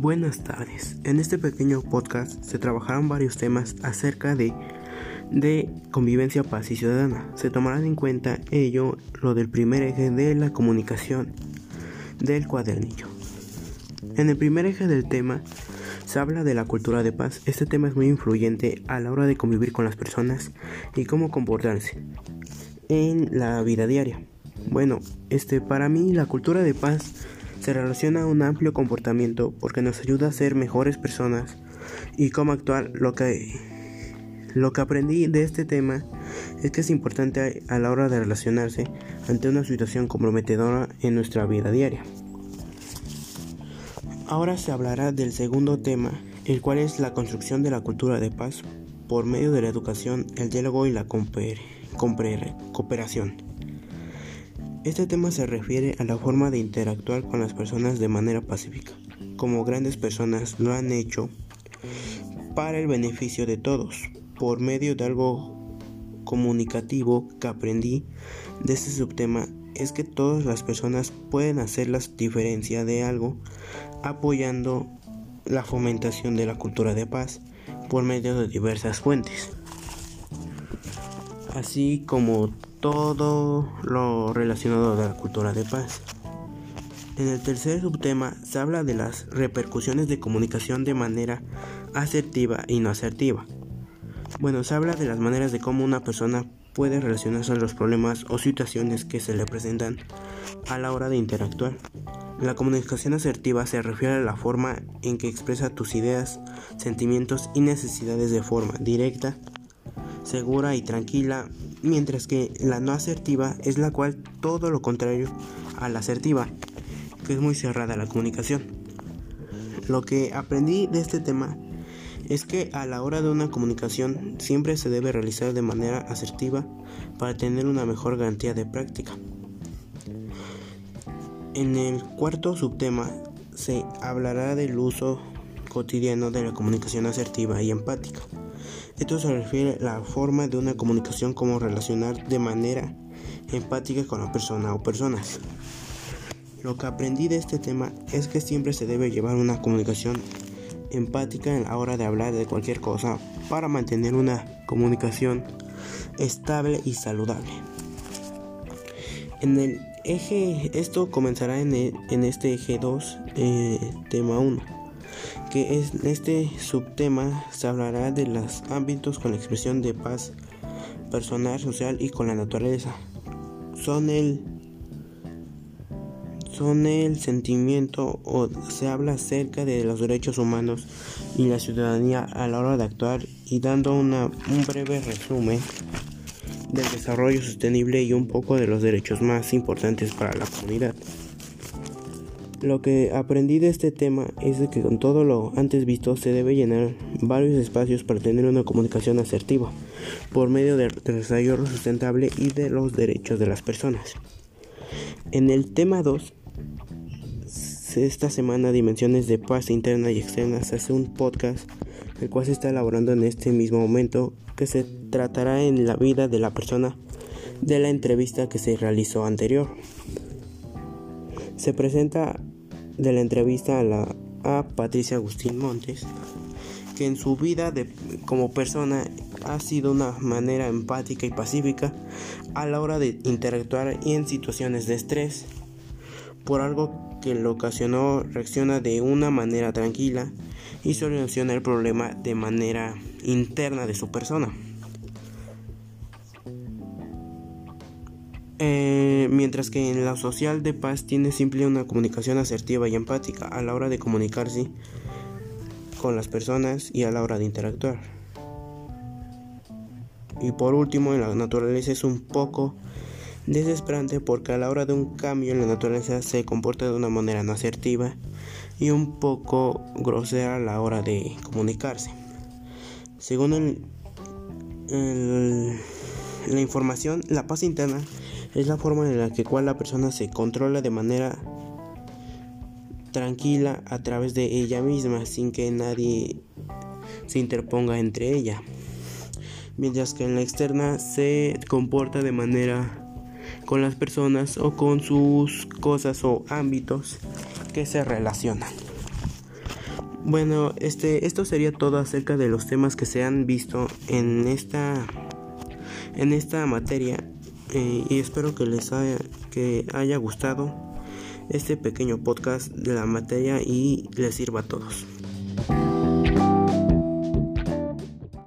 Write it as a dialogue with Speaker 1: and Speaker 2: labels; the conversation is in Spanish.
Speaker 1: Buenas tardes. En este pequeño podcast se trabajarán varios temas acerca de, de convivencia paz y ciudadana. Se tomarán en cuenta ello lo del primer eje de la comunicación del cuadernillo. En el primer eje del tema se habla de la cultura de paz. Este tema es muy influyente a la hora de convivir con las personas y cómo comportarse en la vida diaria. Bueno, este para mí la cultura de paz se relaciona a un amplio comportamiento porque nos ayuda a ser mejores personas y cómo actuar. Lo que, lo que aprendí de este tema es que es importante a la hora de relacionarse ante una situación comprometedora en nuestra vida diaria. Ahora se hablará del segundo tema, el cual es la construcción de la cultura de paz por medio de la educación, el diálogo y la cooperación. Este tema se refiere a la forma de interactuar con las personas de manera pacífica, como grandes personas lo han hecho para el beneficio de todos, por medio de algo comunicativo que aprendí de este subtema es que todas las personas pueden hacer la diferencia de algo apoyando la fomentación de la cultura de paz por medio de diversas fuentes, así como todo lo relacionado a la cultura de paz. En el tercer subtema se habla de las repercusiones de comunicación de manera asertiva y no asertiva. Bueno, se habla de las maneras de cómo una persona puede relacionarse a los problemas o situaciones que se le presentan a la hora de interactuar. La comunicación asertiva se refiere a la forma en que expresa tus ideas, sentimientos y necesidades de forma directa, segura y tranquila, mientras que la no asertiva es la cual todo lo contrario a la asertiva, que es muy cerrada la comunicación. Lo que aprendí de este tema es que a la hora de una comunicación siempre se debe realizar de manera asertiva para tener una mejor garantía de práctica. En el cuarto subtema se hablará del uso cotidiano de la comunicación asertiva y empática. Esto se refiere a la forma de una comunicación como relacionar de manera empática con la persona o personas. Lo que aprendí de este tema es que siempre se debe llevar una comunicación empática en la hora de hablar de cualquier cosa para mantener una comunicación estable y saludable. En el eje, esto comenzará en, en este eje 2, eh, tema 1 que en este subtema se hablará de los ámbitos con la expresión de paz personal, social y con la naturaleza. Son el son el sentimiento o se habla acerca de los derechos humanos y la ciudadanía a la hora de actuar y dando una, un breve resumen del desarrollo sostenible y un poco de los derechos más importantes para la comunidad. Lo que aprendí de este tema es que con todo lo antes visto se debe llenar varios espacios para tener una comunicación asertiva por medio del desarrollo sustentable y de los derechos de las personas. En el tema 2, esta semana Dimensiones de Paz Interna y Externa se hace un podcast el cual se está elaborando en este mismo momento que se tratará en la vida de la persona de la entrevista que se realizó anterior. Se presenta de la entrevista a, la, a Patricia Agustín Montes, que en su vida de, como persona ha sido una manera empática y pacífica a la hora de interactuar y en situaciones de estrés. Por algo que lo ocasionó, reacciona de una manera tranquila y soluciona el problema de manera interna de su persona. Eh, mientras que en la social de paz tiene simple una comunicación asertiva y empática a la hora de comunicarse con las personas y a la hora de interactuar. Y por último, en la naturaleza es un poco desesperante porque a la hora de un cambio en la naturaleza se comporta de una manera no asertiva y un poco grosera a la hora de comunicarse. Según la información, la paz interna es la forma en la que cual la persona se controla de manera tranquila a través de ella misma sin que nadie se interponga entre ella. Mientras que en la externa se comporta de manera con las personas o con sus cosas o ámbitos que se relacionan. Bueno, este, esto sería todo acerca de los temas que se han visto en esta, en esta materia eh, y espero que les haya, que haya gustado este pequeño podcast de la materia y les sirva a todos.